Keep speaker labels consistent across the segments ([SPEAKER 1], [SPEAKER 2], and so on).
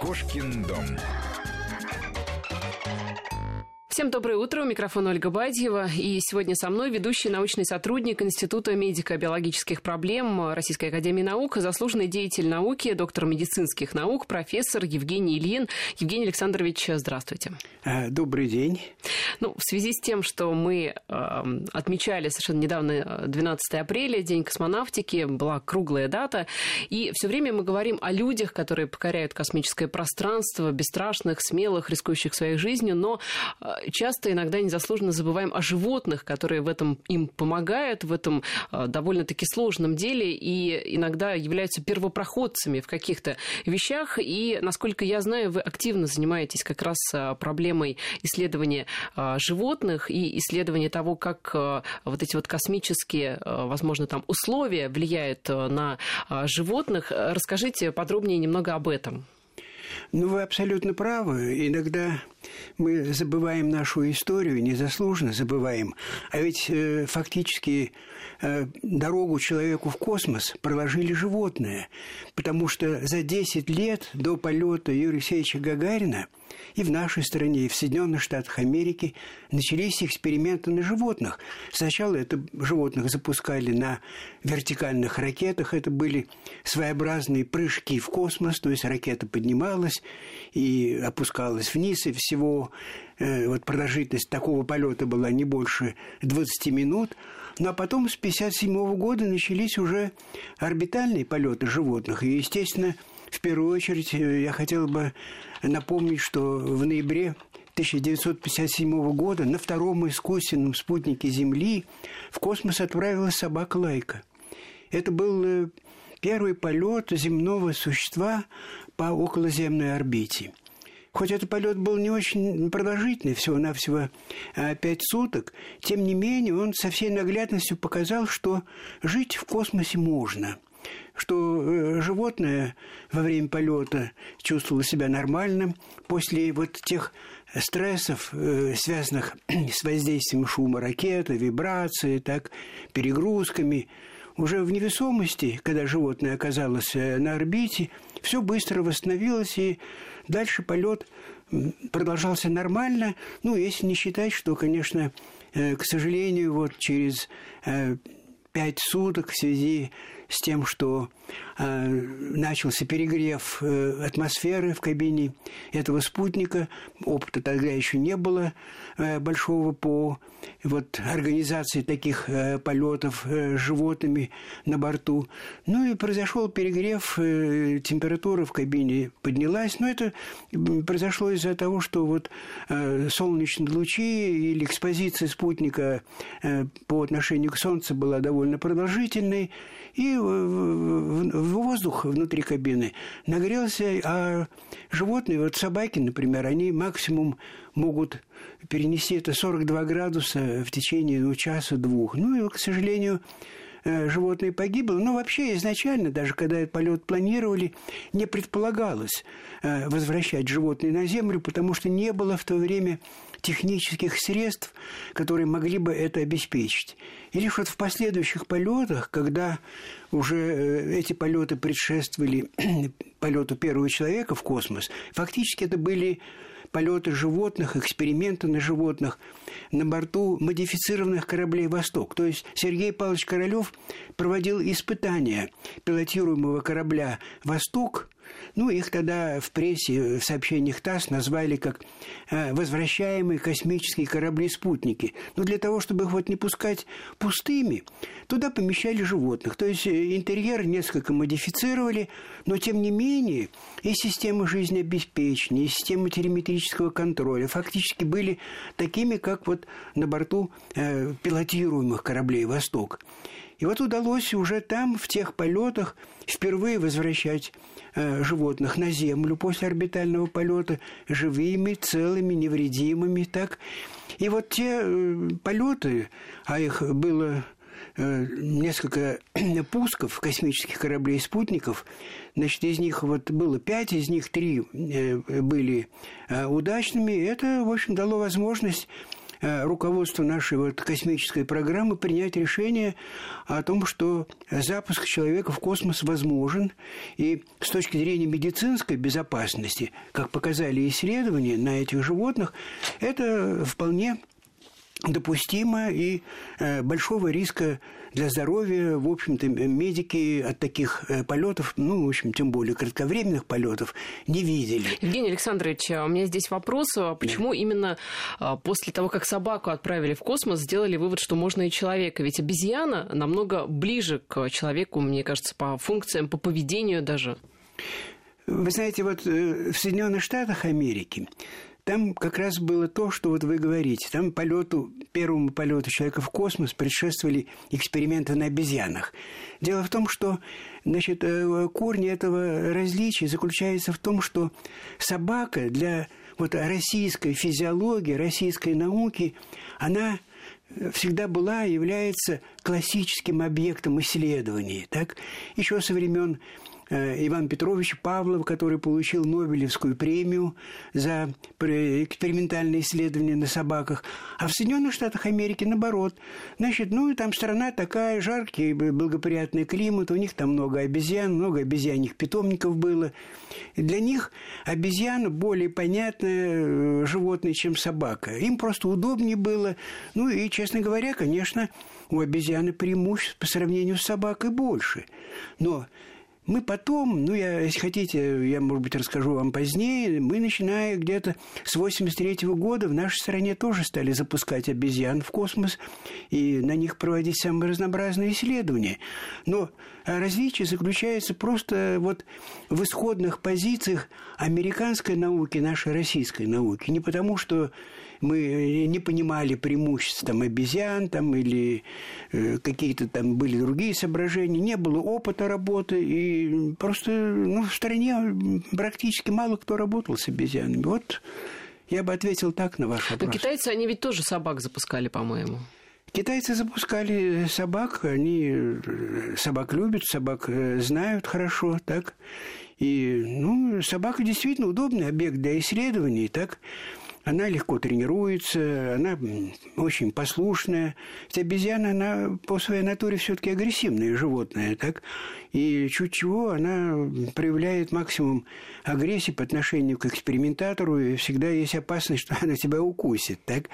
[SPEAKER 1] Кошкин дом.
[SPEAKER 2] Всем доброе утро. У микрофона Ольга Бадьева. И сегодня со мной ведущий научный сотрудник Института медико-биологических проблем Российской Академии Наук, заслуженный деятель науки, доктор медицинских наук, профессор Евгений Ильин. Евгений Александрович, здравствуйте.
[SPEAKER 3] А, добрый день.
[SPEAKER 2] Ну, в связи с тем, что мы э, отмечали совершенно недавно 12 апреля, День космонавтики, была круглая дата, и все время мы говорим о людях, которые покоряют космическое пространство, бесстрашных, смелых, рискующих своей жизнью, но часто иногда незаслуженно забываем о животных, которые в этом им помогают, в этом э, довольно-таки сложном деле и иногда являются первопроходцами в каких-то вещах. И, насколько я знаю, вы активно занимаетесь как раз э, проблемой исследования э, животных и исследования того, как вот эти вот космические, возможно, там условия влияют на животных. Расскажите подробнее немного об этом.
[SPEAKER 3] Ну, вы абсолютно правы. Иногда мы забываем нашу историю, незаслуженно забываем. А ведь э, фактически э, дорогу человеку в космос проложили животные. Потому что за 10 лет до полета Юрия Алексеевича Гагарина – и в нашей стране, и в Соединенных Штатах Америки начались эксперименты на животных. Сначала это животных запускали на вертикальных ракетах. Это были своеобразные прыжки в космос, то есть ракета поднималась и опускалась вниз, и всего э, вот продолжительность такого полета была не больше 20 минут. Ну а потом с 1957 года начались уже орбитальные полеты животных. И, естественно, в первую очередь э, я хотел бы напомнить, что в ноябре 1957 года на втором искусственном спутнике Земли в космос отправилась собака Лайка. Это был э, первый полет земного существа по околоземной орбите. Хоть этот полет был не очень продолжительный, всего-навсего э, пять суток, тем не менее он со всей наглядностью показал, что жить в космосе можно – что э, животное во время полета чувствовало себя нормальным после вот тех стрессов, э, связанных с воздействием шума ракеты, вибрации, так, перегрузками. Уже в невесомости, когда животное оказалось э, на орбите, все быстро восстановилось, и дальше полет продолжался нормально. Ну, если не считать, что, конечно, к сожалению, вот через пять суток в связи с тем, что э, начался перегрев э, атмосферы в кабине этого спутника. Опыта тогда еще не было э, большого по вот, организации таких э, полетов э, животными на борту. Ну и произошел перегрев, э, температура в кабине поднялась. Но это произошло из-за того, что вот э, солнечные лучи или экспозиция спутника э, по отношению к Солнцу была довольно продолжительной и воздух внутри кабины нагрелся, а животные, вот собаки, например, они максимум могут перенести это 42 градуса в течение ну, часа-двух. Ну и, к сожалению, э, животное погибло. Но вообще изначально, даже когда этот полет планировали, не предполагалось э, возвращать животные на Землю, потому что не было в то время технических средств, которые могли бы это обеспечить. И лишь вот в последующих полетах, когда уже э, эти полеты предшествовали полету первого человека в космос, фактически это были полеты животных, эксперименты на животных на борту модифицированных кораблей «Восток». То есть Сергей Павлович Королёв проводил испытания пилотируемого корабля «Восток» Ну, их тогда в прессе, в сообщениях ТАСС назвали как э, возвращаемые космические корабли-спутники. Но для того, чтобы их вот не пускать пустыми, туда помещали животных. То есть э, интерьер несколько модифицировали, но тем не менее и система жизнеобеспечения, и система телеметрического контроля фактически были такими, как вот на борту э, пилотируемых кораблей «Восток». И вот удалось уже там, в тех полетах, впервые возвращать э, животных на Землю после орбитального полета живыми, целыми, невредимыми. Так. И вот те э, полеты, а их было э, несколько пусков космических кораблей спутников. Значит, из них вот было пять, из них три были удачными. Это, в общем, дало возможность руководству нашей вот космической программы принять решение о том, что запуск человека в космос возможен. И с точки зрения медицинской безопасности, как показали исследования на этих животных, это вполне допустимо и э, большого риска для здоровья, в общем-то, медики от таких э, полетов, ну, в общем, тем более кратковременных полетов, не видели.
[SPEAKER 2] Евгений Александрович, а у меня здесь вопрос, а почему да. именно а, после того, как собаку отправили в космос, сделали вывод, что можно и человека? Ведь обезьяна намного ближе к человеку, мне кажется, по функциям, по поведению даже.
[SPEAKER 3] Вы знаете, вот э, в Соединенных Штатах Америки там как раз было то, что вот вы говорите. Там полету, первому полету человека в космос предшествовали эксперименты на обезьянах. Дело в том, что значит, э, корни этого различия заключается в том, что собака для вот российской физиологии, российской науки, она всегда была, является классическим объектом исследований. Так? Еще со времен Иван Петрович Павлов, который получил Нобелевскую премию за экспериментальные исследования на собаках. А в Соединенных Штатах Америки наоборот. Значит, ну, там страна такая, жаркий, благоприятный климат, у них там много обезьян, много обезьянных питомников было. И для них обезьяна более понятное э, животное, чем собака. Им просто удобнее было. Ну и, честно говоря, конечно, у обезьяны преимуществ по сравнению с собакой больше. Но мы потом, ну, я, если хотите, я, может быть, расскажу вам позднее, мы, начиная где-то с 83 -го года, в нашей стране тоже стали запускать обезьян в космос и на них проводить самые разнообразные исследования. Но различие заключается просто вот в исходных позициях американской науки, нашей российской науки. Не потому, что мы не понимали преимуществ там, обезьян там, или э, какие-то там были другие соображения, не было опыта работы, и просто ну, в стране практически мало кто работал с обезьянами. Вот я бы ответил так на ваш вопрос.
[SPEAKER 2] Но китайцы, они ведь тоже собак запускали, по-моему.
[SPEAKER 3] Китайцы запускали собак, они э, собак любят, собак э, знают хорошо, так. И, ну, собака действительно удобный объект для исследований, так. Она легко тренируется, она очень послушная. Ведь обезьяна, она по своей натуре все-таки агрессивное животное, так? И чуть чего она проявляет максимум агрессии по отношению к экспериментатору, и всегда есть опасность, что она тебя укусит, так?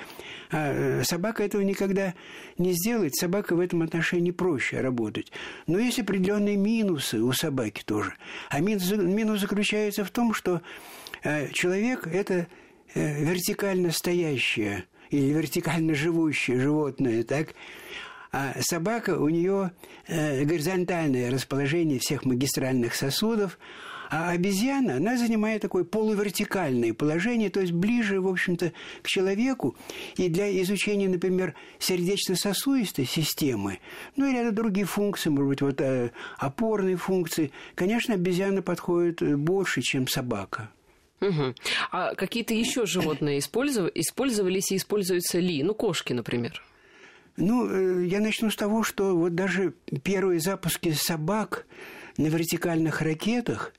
[SPEAKER 3] А э, собака этого никогда не сделает, собака в этом отношении проще работать. Но есть определенные минусы у собаки тоже. А минус, минус заключается в том, что э, человек – это вертикально стоящее или вертикально живущее животное, так? А собака, у нее э, горизонтальное расположение всех магистральных сосудов, а обезьяна, она занимает такое полувертикальное положение, то есть ближе, в общем-то, к человеку. И для изучения, например, сердечно-сосудистой системы, ну и ряда других функций, может быть, вот э, опорные функции, конечно, обезьяна подходит больше, чем собака.
[SPEAKER 2] Угу. А какие-то еще животные использовались и используются ли? Ну, кошки, например.
[SPEAKER 3] Ну, э, я начну с того, что вот даже первые запуски собак на вертикальных ракетах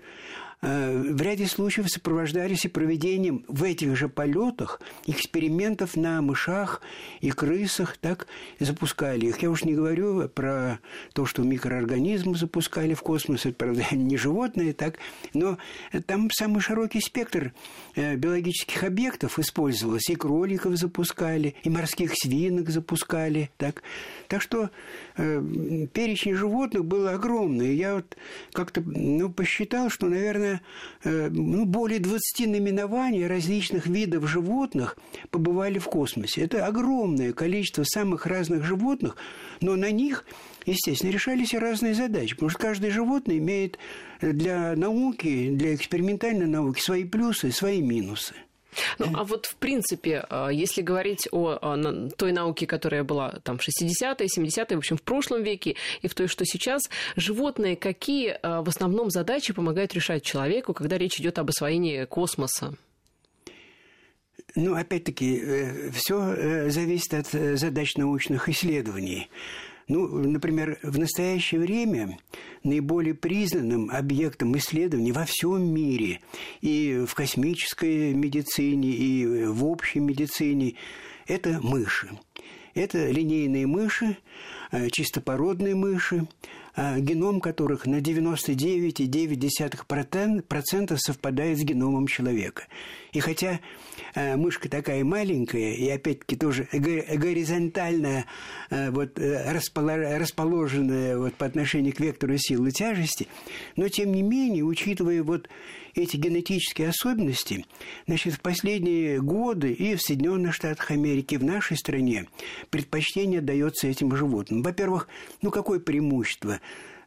[SPEAKER 3] в ряде случаев сопровождались и проведением в этих же полетах экспериментов на мышах и крысах, так и запускали их. Я уж не говорю про то, что микроорганизмы запускали в космос, это, правда, не животные, так, но там самый широкий спектр э, биологических объектов использовался. И кроликов запускали, и морских свинок запускали, так. Так что э, перечень животных был огромный. Я вот как-то ну, посчитал, что, наверное, э, ну, более 20 наименований различных видов животных побывали в космосе. Это огромное количество самых разных животных, но на них естественно, решались и разные задачи, потому что каждое животное имеет для науки, для экспериментальной науки свои плюсы, свои минусы.
[SPEAKER 2] Ну, а вот в принципе, а, если говорить о той науке, которая была там в 60-е, 70-е, в общем, в прошлом веке, и в той, что сейчас, животные какие а, в основном задачи помогают решать человеку, когда речь идет об освоении космоса?
[SPEAKER 3] Ну, опять-таки, э, все э, зависит от э, задач научных исследований. Ну, например, в настоящее время наиболее признанным объектом исследований во всем мире и в космической медицине, и в общей медицине это мыши. Это линейные мыши, э, чистопородные мыши, геном которых на 99,9% совпадает с геномом человека. И хотя э, мышка такая маленькая и опять-таки тоже горизонтально вот, расположенная вот, по отношению к вектору силы тяжести, но тем не менее, учитывая вот эти генетические особенности, значит, в последние годы и в Соединенных Штатах Америки, и в нашей стране предпочтение дается этим животным. Во-первых, ну какое преимущество?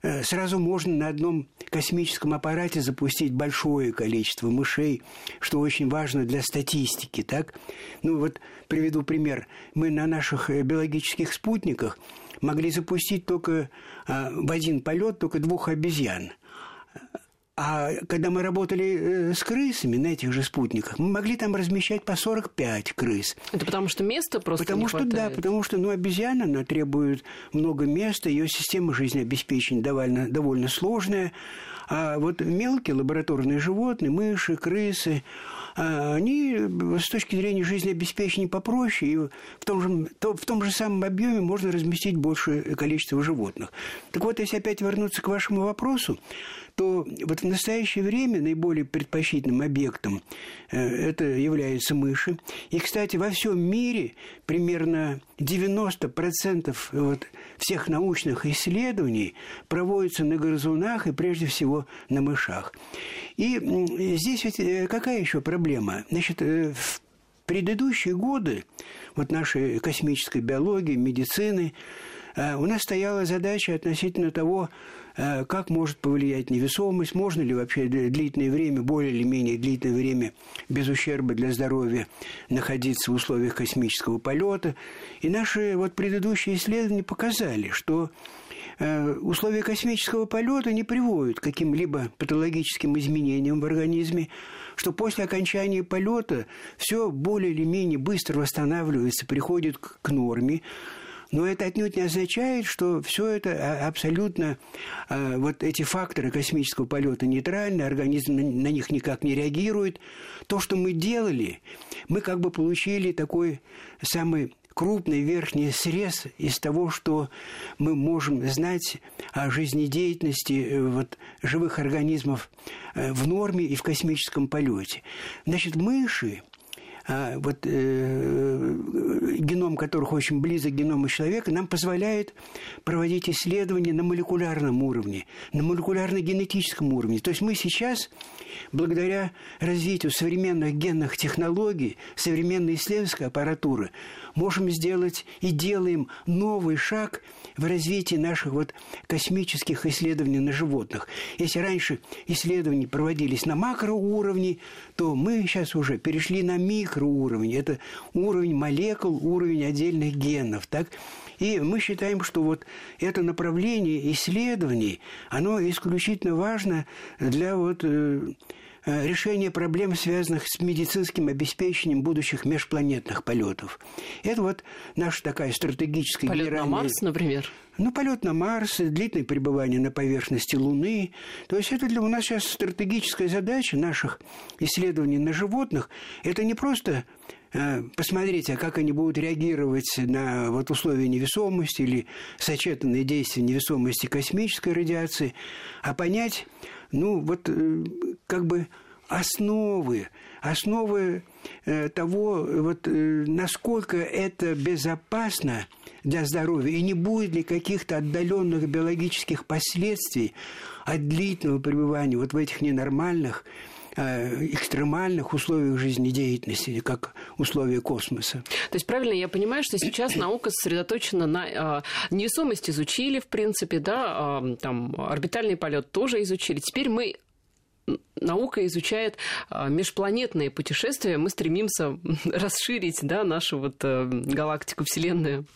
[SPEAKER 3] Э, сразу можно на одном космическом аппарате запустить большое количество мышей, что очень важно для статистики, так? Ну вот приведу пример. Мы на наших э, биологических спутниках могли запустить только а, в один полет только двух обезьян. А когда мы работали э, с крысами на этих же спутниках, мы могли там размещать по 45 крыс.
[SPEAKER 2] Это потому что места просто
[SPEAKER 3] потому
[SPEAKER 2] не
[SPEAKER 3] что,
[SPEAKER 2] хватает?
[SPEAKER 3] Да, потому что ну, обезьяна, она требует много места, ее система жизнеобеспечения довольно, довольно сложная. А вот мелкие лабораторные животные, мыши, крысы, а, они с точки зрения жизнеобеспечения попроще, и в том же, в том же самом объеме можно разместить большее количество животных. Так вот, если опять вернуться к вашему вопросу, то вот в настоящее время наиболее предпочтительным объектом э, это являются мыши. И, кстати, во всем мире примерно 90% вот всех научных исследований проводятся на грызунах и прежде всего на мышах. И здесь ведь э, какая еще проблема? Значит, э, в предыдущие годы вот нашей космической биологии, медицины, у нас стояла задача относительно того, как может повлиять невесомость, можно ли вообще длительное время, более или менее длительное время без ущерба для здоровья находиться в условиях космического полета. И наши вот предыдущие исследования показали, что э, условия космического полета не приводят к каким-либо патологическим изменениям в организме, что после окончания полета все более или менее быстро восстанавливается, приходит к норме, но это отнюдь не означает, что все это а, абсолютно, а, вот эти факторы космического полета нейтральны, организм на них никак не реагирует. То, что мы делали, мы как бы получили такой самый крупный верхний срез из того, что мы можем знать о жизнедеятельности э, вот, живых организмов э, в норме и в космическом полете. Значит, мыши а, вот, э, геном которых очень близок к геному человека, нам позволяет проводить исследования на молекулярном уровне, на молекулярно-генетическом уровне. То есть мы сейчас, благодаря развитию современных генных технологий, современной исследовательской аппаратуры, можем сделать и делаем новый шаг в развитии наших вот космических исследований на животных. Если раньше исследования проводились на макроуровне, то мы сейчас уже перешли на микроуровень. Это уровень молекул, уровень отдельных генов. Так? И мы считаем, что вот это направление исследований, оно исключительно важно для вот э, решение проблем, связанных с медицинским обеспечением будущих межпланетных полетов. Это вот наша такая стратегическая
[SPEAKER 2] Полет
[SPEAKER 3] генеральная...
[SPEAKER 2] на Марс, например?
[SPEAKER 3] Ну, полет на Марс, длительное пребывание на поверхности Луны. То есть это для у нас сейчас стратегическая задача наших исследований на животных. Это не просто э, посмотреть, а как они будут реагировать на вот условия невесомости или сочетанные действия невесомости космической радиации, а понять, ну, вот э, как бы основы, основы э, того, вот, э, насколько это безопасно для здоровья, и не будет ли каких-то отдаленных биологических последствий от длительного пребывания вот в этих ненормальных экстремальных условиях жизнедеятельности, как условия космоса.
[SPEAKER 2] То есть правильно я понимаю, что сейчас наука сосредоточена на э, невесомость изучили, в принципе, да, э, там орбитальный полет тоже изучили. Теперь мы наука изучает межпланетные путешествия, мы стремимся расширить да, нашу вот э, галактику, Вселенную.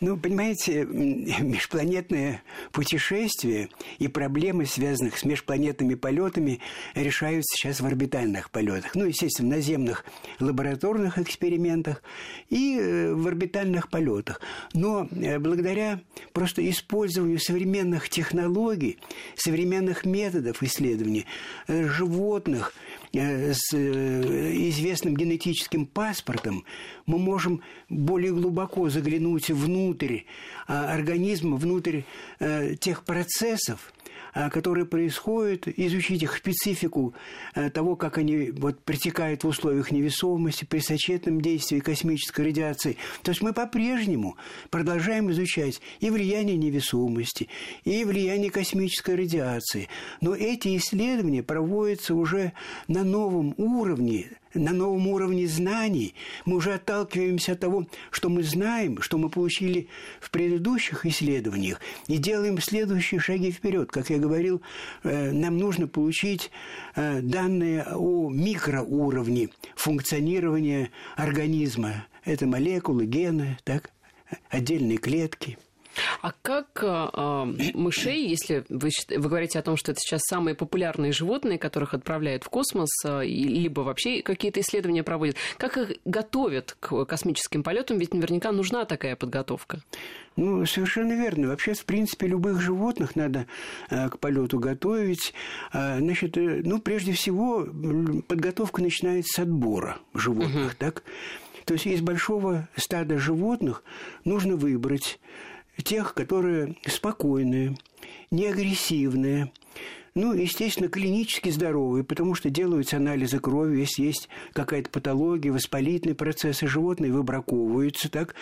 [SPEAKER 3] Ну, понимаете, межпланетные путешествия и проблемы, связанных с межпланетными полетами, решаются сейчас в орбитальных полетах. Ну, естественно, в наземных лабораторных экспериментах и э, в орбитальных полетах. Но э, благодаря просто использованию современных технологий, современных методов исследований э, животных, с известным генетическим паспортом, мы можем более глубоко заглянуть внутрь организма, внутрь тех процессов, Э, которые происходят, изучить их специфику э, того, как они вот, протекают в условиях невесомости, при сочетном действии космической радиации. То есть мы по-прежнему продолжаем изучать и влияние невесомости, и влияние космической радиации. Но эти исследования проводятся уже на новом уровне, на новом уровне знаний. Мы уже отталкиваемся от того, что мы знаем, что мы получили в предыдущих исследованиях, и делаем следующие шаги вперед. Как я говорил, э, нам нужно получить э, данные о микроуровне функционирования организма. Это молекулы, гены, так, отдельные клетки –
[SPEAKER 2] а как э, мышей, если вы, вы говорите о том, что это сейчас самые популярные животные, которых отправляют в космос, э, либо вообще какие-то исследования проводят, как их готовят к космическим полетам? Ведь наверняка нужна такая подготовка.
[SPEAKER 3] Ну, совершенно верно. Вообще, в принципе, любых животных надо э, к полету готовить. Э, значит, э, ну, прежде всего, подготовка начинается с отбора животных, угу. так? То есть из большого стада животных нужно выбрать тех, которые спокойные, не агрессивные, ну, естественно, клинически здоровые, потому что делаются анализы крови, если есть какая-то патология, воспалительные процессы, животные выбраковываются, так.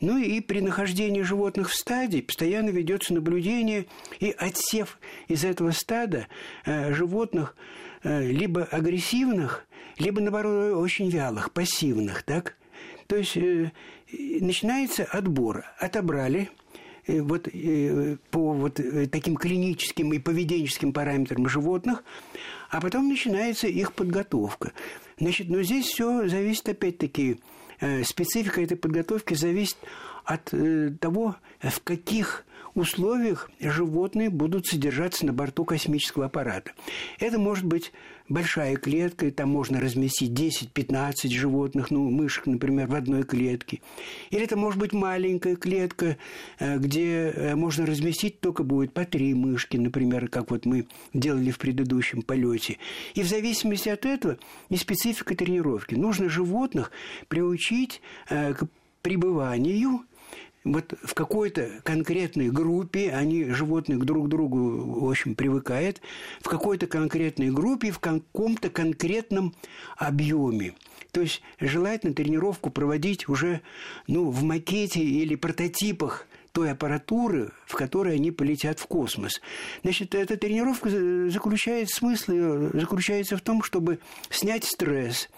[SPEAKER 3] Ну и при нахождении животных в стаде постоянно ведется наблюдение и отсев из этого стада э, животных э, либо агрессивных, либо, наоборот, очень вялых, пассивных, так. То есть э, начинается отбор. Отобрали – вот э, по вот э, таким клиническим и поведенческим параметрам животных, а потом начинается их подготовка. Значит, но здесь все зависит опять-таки, специфика этой подготовки зависит от того, в каких условиях животные будут содержаться на борту космического аппарата. Это может быть большая клетка, и там можно разместить 10-15 животных, ну, мышек, например, в одной клетке. Или это может быть маленькая клетка, э, где э, можно разместить только будет по три мышки, например, как вот мы делали в предыдущем полете. И в зависимости от этого и специфика тренировки. Нужно животных приучить э, к пребыванию вот в какой-то конкретной группе, они, животные, друг другу, в общем, привыкают, в какой-то конкретной группе, в каком-то конкретном объеме. То есть желательно тренировку проводить уже ну, в макете или прототипах той аппаратуры, в которой они полетят в космос. Значит, эта тренировка заключается, смысл ее заключается в том, чтобы снять стресс,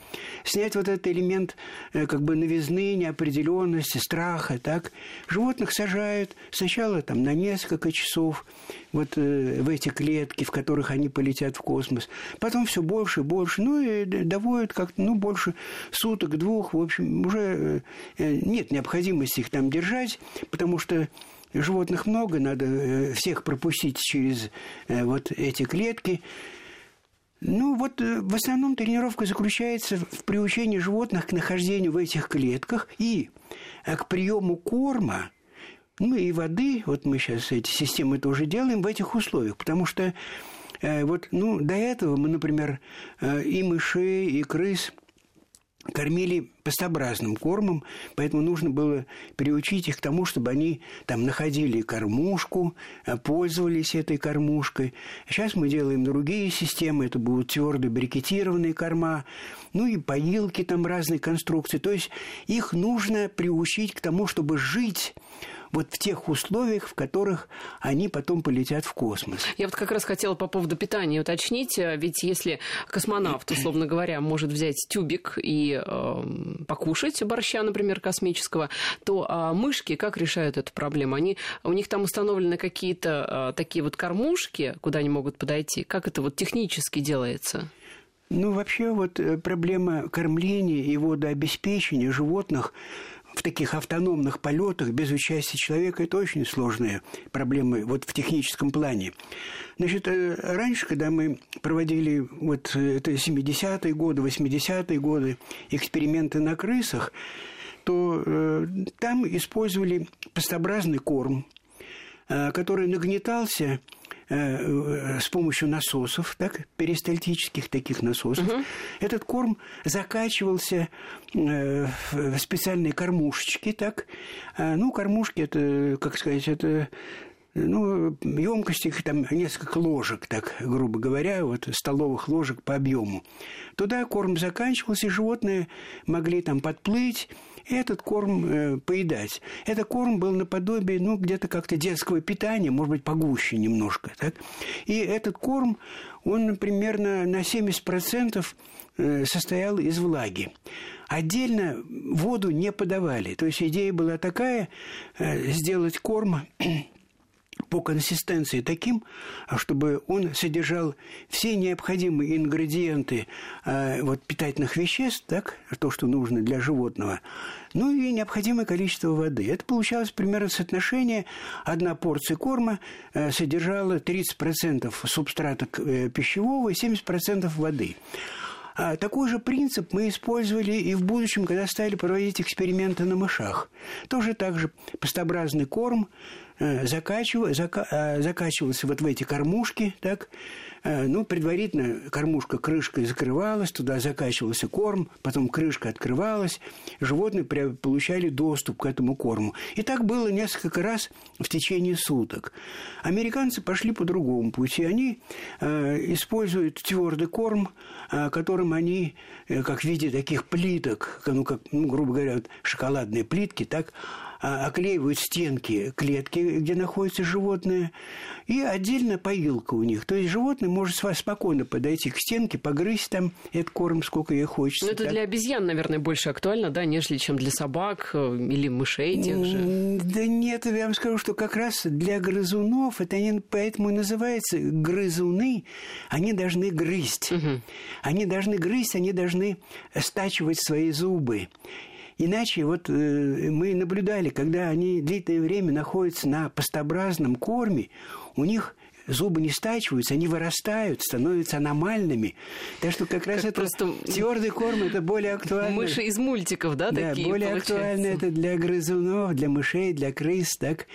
[SPEAKER 3] снять вот этот элемент э, как бы новизны, неопределенности, страха, так. Животных сажают сначала там на несколько часов, вот э, в эти клетки, в которых они полетят в космос. Потом все больше и больше. Ну и доводят как-то, ну, больше суток, двух. В общем, уже э, нет необходимости их там держать, потому что животных много, надо э, всех пропустить через э, вот эти клетки. Ну, вот э, в основном тренировка заключается в приучении животных к нахождению в этих клетках и к приему корма, ну и воды, вот мы сейчас эти системы тоже делаем в этих условиях, потому что вот, ну, до этого мы, например, и мышей, и крыс – кормили пастообразным кормом, поэтому нужно было приучить их к тому, чтобы они там находили кормушку, э, пользовались этой кормушкой. Сейчас мы делаем другие системы, это будут твердые брикетированные корма, ну и поилки там разные конструкции. То есть их нужно приучить к тому, чтобы жить вот в тех условиях, в которых они потом полетят в космос.
[SPEAKER 2] Я вот как раз хотела по поводу питания уточнить, э, ведь если космонавт, условно говоря, может взять тюбик и э, покушать борща, например, космического, то э, мышки как решают эту проблему? Они, у них там установлены какие-то э, такие вот кормушки, куда они могут подойти? Как это вот технически делается?
[SPEAKER 3] Ну, вообще вот э, проблема кормления и водообеспечения животных в таких автономных полетах без участия человека это очень сложные проблемы вот в техническом плане. Значит, э, раньше, когда мы проводили вот э, это 70-е годы, 80-е годы эксперименты на крысах, то э, там использовали пастообразный корм, э, который нагнетался э, с помощью насосов, так, перистальтических таких насосов. Угу. Этот корм закачивался э, в специальные кормушечки, так. Ну, кормушки это, как сказать, это ну, емкости там несколько ложек, так грубо говоря, вот столовых ложек по объему. Туда корм заканчивался, и животные могли там подплыть, и этот корм э, поедать. Этот корм был наподобие, ну, где-то как-то детского питания, может быть, погуще немножко, так? И этот корм, он примерно на 70% э, состоял из влаги. Отдельно воду не подавали. То есть идея была такая, э, сделать корм по консистенции таким, чтобы он содержал все необходимые ингредиенты э, вот, питательных веществ, так, то, что нужно для животного, ну и необходимое количество воды. Это получалось примерно соотношение. Одна порция корма э, содержала 30% субстрата э, пищевого и 70% воды. А такой же принцип мы использовали и в будущем, когда стали проводить эксперименты на мышах. Тоже так же пастообразный корм зака, э, закачивался вот в эти кормушки, так, Э, ну, предварительно кормушка крышкой закрывалась, туда закачивался корм, потом крышка открывалась, животные получали доступ к этому корму. И так было несколько раз в течение суток. Американцы пошли по другому пути. Они э, используют твердый корм, э, которым они, э, как в виде таких плиток, ну, как, ну, грубо говоря, шоколадные плитки, так оклеивают стенки клетки, где находятся животные, и отдельно поилка у них. То есть животное может спокойно подойти к стенке, погрызть там этот корм, сколько ей хочется.
[SPEAKER 2] Но это так. для обезьян, наверное, больше актуально, да, нежели чем для собак э, или мышей тех же.
[SPEAKER 3] Да нет, я вам скажу, что как раз для грызунов, это они поэтому и называются грызуны, они должны грызть. Угу. Они должны грызть, они должны стачивать свои зубы. Иначе вот э, мы наблюдали, когда они длительное время находятся на пастообразном корме, у них зубы не стачиваются, они вырастают, становятся аномальными. Так что как раз как это просто... твердый корм это более актуально.
[SPEAKER 2] Мыши из мультиков, да,
[SPEAKER 3] да
[SPEAKER 2] такие
[SPEAKER 3] более получается. актуально это для грызунов, для мышей, для крыс, так.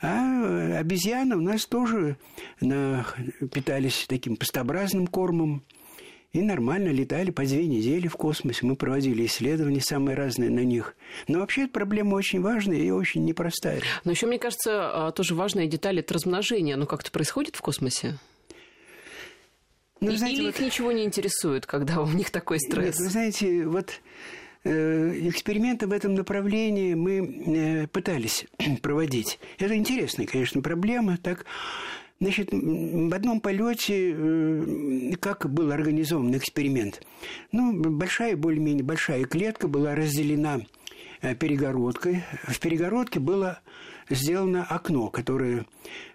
[SPEAKER 3] А обезьяны у нас тоже на... питались таким пастообразным кормом. И нормально летали по две недели в космосе. Мы проводили исследования самые разные на них. Но вообще эта проблема очень важная и очень непростая.
[SPEAKER 2] Но еще, мне кажется, а, тоже важная деталь – это размножение. Оно как-то происходит в космосе? Ну, знаете, Или вот... их ничего не интересует, когда у них такой стресс?
[SPEAKER 3] Нет, вы знаете, вот э, эксперименты в этом направлении мы э, пытались проводить. Это интересная, конечно, проблема. Так, Значит, в одном полете, э, как был организован эксперимент? Ну, большая, более-менее большая клетка была разделена э, перегородкой. В перегородке было сделано окно, которое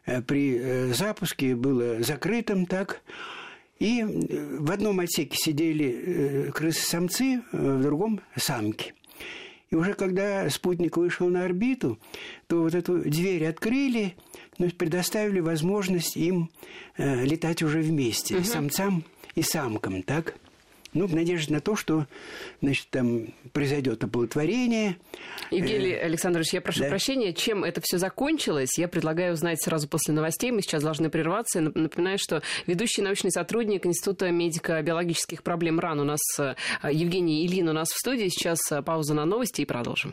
[SPEAKER 3] э, при запуске было закрытым так. И в одном отсеке сидели крысы-самцы, в другом – самки. И уже когда спутник вышел на орбиту, то вот эту дверь открыли – но предоставили возможность им э, летать уже вместе, угу. самцам и самкам, так? Ну, в надежде на то, что, значит, там произойдет оплодотворение.
[SPEAKER 2] Евгений э, Александрович, я прошу да. прощения, чем это все закончилось, я предлагаю узнать сразу после новостей. Мы сейчас должны прерваться. Напоминаю, что ведущий научный сотрудник Института медико-биологических проблем РАН у нас, э, Евгений Ильин у нас в студии. Сейчас э, пауза на новости и продолжим.